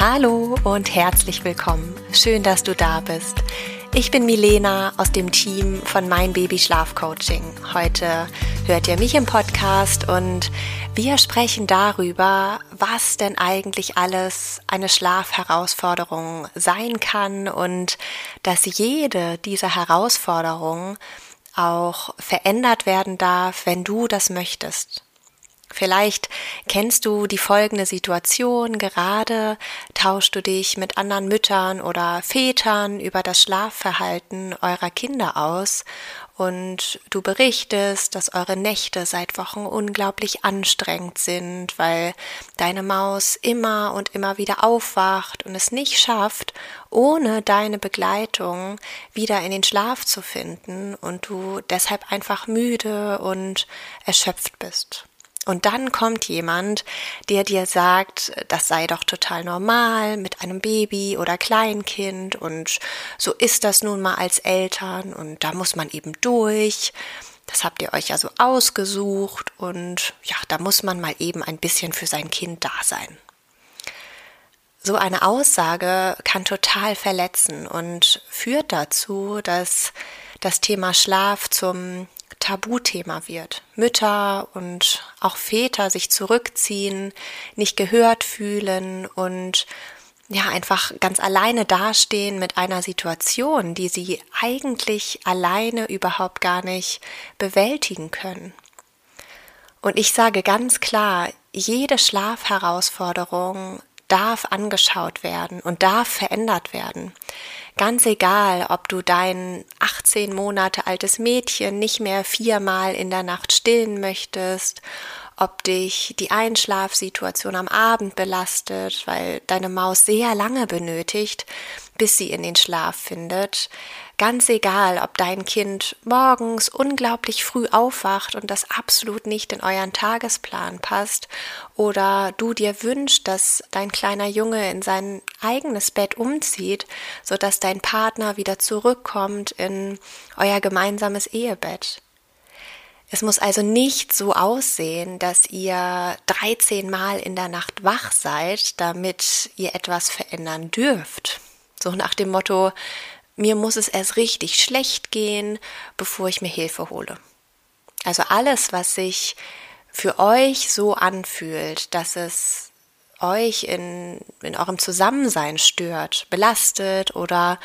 Hallo und herzlich willkommen. Schön, dass du da bist. Ich bin Milena aus dem Team von Mein Baby Schlaf Coaching. Heute hört ihr mich im Podcast und wir sprechen darüber, was denn eigentlich alles eine Schlafherausforderung sein kann und dass jede dieser Herausforderungen auch verändert werden darf, wenn du das möchtest. Vielleicht kennst du die folgende Situation, gerade tauschst du dich mit anderen Müttern oder Vätern über das Schlafverhalten eurer Kinder aus und du berichtest, dass eure Nächte seit Wochen unglaublich anstrengend sind, weil deine Maus immer und immer wieder aufwacht und es nicht schafft, ohne deine Begleitung wieder in den Schlaf zu finden und du deshalb einfach müde und erschöpft bist. Und dann kommt jemand, der dir sagt, das sei doch total normal mit einem Baby oder Kleinkind und so ist das nun mal als Eltern und da muss man eben durch. Das habt ihr euch ja so ausgesucht und ja, da muss man mal eben ein bisschen für sein Kind da sein. So eine Aussage kann total verletzen und führt dazu, dass das Thema Schlaf zum Tabuthema wird. Mütter und auch Väter sich zurückziehen, nicht gehört fühlen und ja, einfach ganz alleine dastehen mit einer Situation, die sie eigentlich alleine überhaupt gar nicht bewältigen können. Und ich sage ganz klar, jede Schlafherausforderung darf angeschaut werden und darf verändert werden. Ganz egal, ob du dein 18 Monate altes Mädchen nicht mehr viermal in der Nacht stillen möchtest, ob dich die Einschlafsituation am Abend belastet, weil deine Maus sehr lange benötigt, bis sie in den Schlaf findet. Ganz egal, ob dein Kind morgens unglaublich früh aufwacht und das absolut nicht in euren Tagesplan passt oder du dir wünschst, dass dein kleiner Junge in sein eigenes Bett umzieht, sodass dein Partner wieder zurückkommt in euer gemeinsames Ehebett. Es muss also nicht so aussehen, dass ihr 13 Mal in der Nacht wach seid, damit ihr etwas verändern dürft. So nach dem Motto, mir muss es erst richtig schlecht gehen, bevor ich mir Hilfe hole. Also alles, was sich für euch so anfühlt, dass es euch in, in eurem Zusammensein stört, belastet oder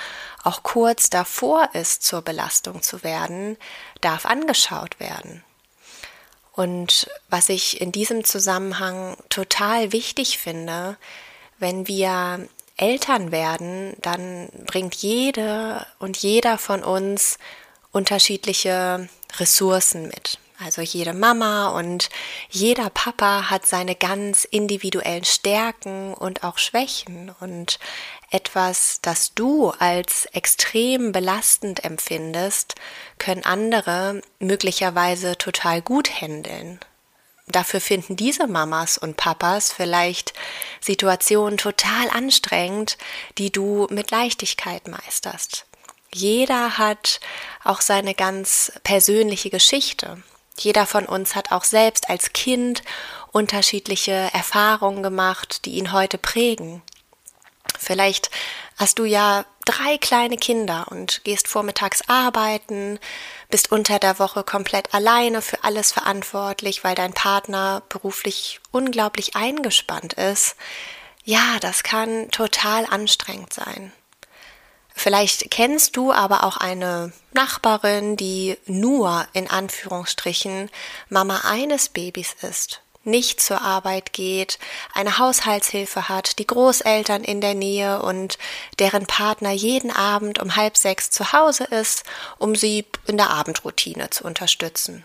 auch kurz davor ist, zur Belastung zu werden, darf angeschaut werden. Und was ich in diesem Zusammenhang total wichtig finde, wenn wir Eltern werden, dann bringt jede und jeder von uns unterschiedliche Ressourcen mit. Also jede Mama und jeder Papa hat seine ganz individuellen Stärken und auch Schwächen und etwas, das du als extrem belastend empfindest, können andere möglicherweise total gut handeln. Dafür finden diese Mamas und Papas vielleicht Situationen total anstrengend, die du mit Leichtigkeit meisterst. Jeder hat auch seine ganz persönliche Geschichte. Jeder von uns hat auch selbst als Kind unterschiedliche Erfahrungen gemacht, die ihn heute prägen. Vielleicht hast du ja drei kleine Kinder und gehst vormittags arbeiten, bist unter der Woche komplett alleine für alles verantwortlich, weil dein Partner beruflich unglaublich eingespannt ist. Ja, das kann total anstrengend sein. Vielleicht kennst du aber auch eine Nachbarin, die nur in Anführungsstrichen Mama eines Babys ist nicht zur Arbeit geht, eine Haushaltshilfe hat, die Großeltern in der Nähe und deren Partner jeden Abend um halb sechs zu Hause ist, um sie in der Abendroutine zu unterstützen.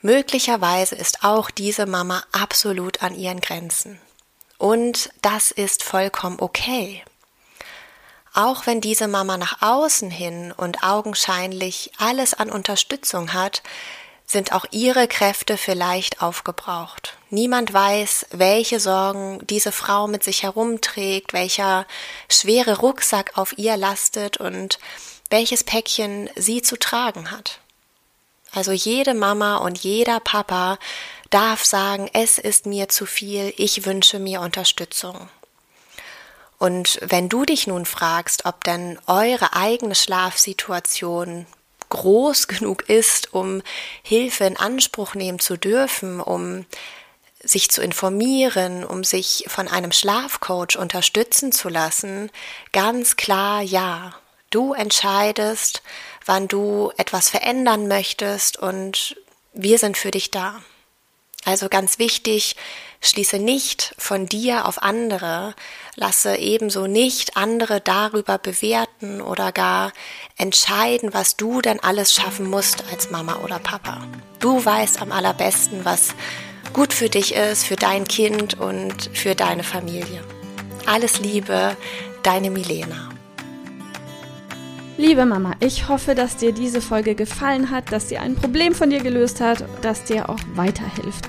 Möglicherweise ist auch diese Mama absolut an ihren Grenzen. Und das ist vollkommen okay. Auch wenn diese Mama nach außen hin und augenscheinlich alles an Unterstützung hat, sind auch ihre Kräfte vielleicht aufgebraucht. Niemand weiß, welche Sorgen diese Frau mit sich herumträgt, welcher schwere Rucksack auf ihr lastet und welches Päckchen sie zu tragen hat. Also jede Mama und jeder Papa darf sagen, es ist mir zu viel, ich wünsche mir Unterstützung. Und wenn du dich nun fragst, ob denn eure eigene Schlafsituation groß genug ist, um Hilfe in Anspruch nehmen zu dürfen, um sich zu informieren, um sich von einem Schlafcoach unterstützen zu lassen, ganz klar ja. Du entscheidest, wann du etwas verändern möchtest und wir sind für dich da. Also ganz wichtig, schließe nicht von dir auf andere, lasse ebenso nicht andere darüber bewerten oder gar entscheiden, was du denn alles schaffen musst als Mama oder Papa. Du weißt am allerbesten, was gut für dich ist, für dein Kind und für deine Familie. Alles Liebe, deine Milena. Liebe Mama, ich hoffe, dass dir diese Folge gefallen hat, dass sie ein Problem von dir gelöst hat, dass dir auch weiterhilft.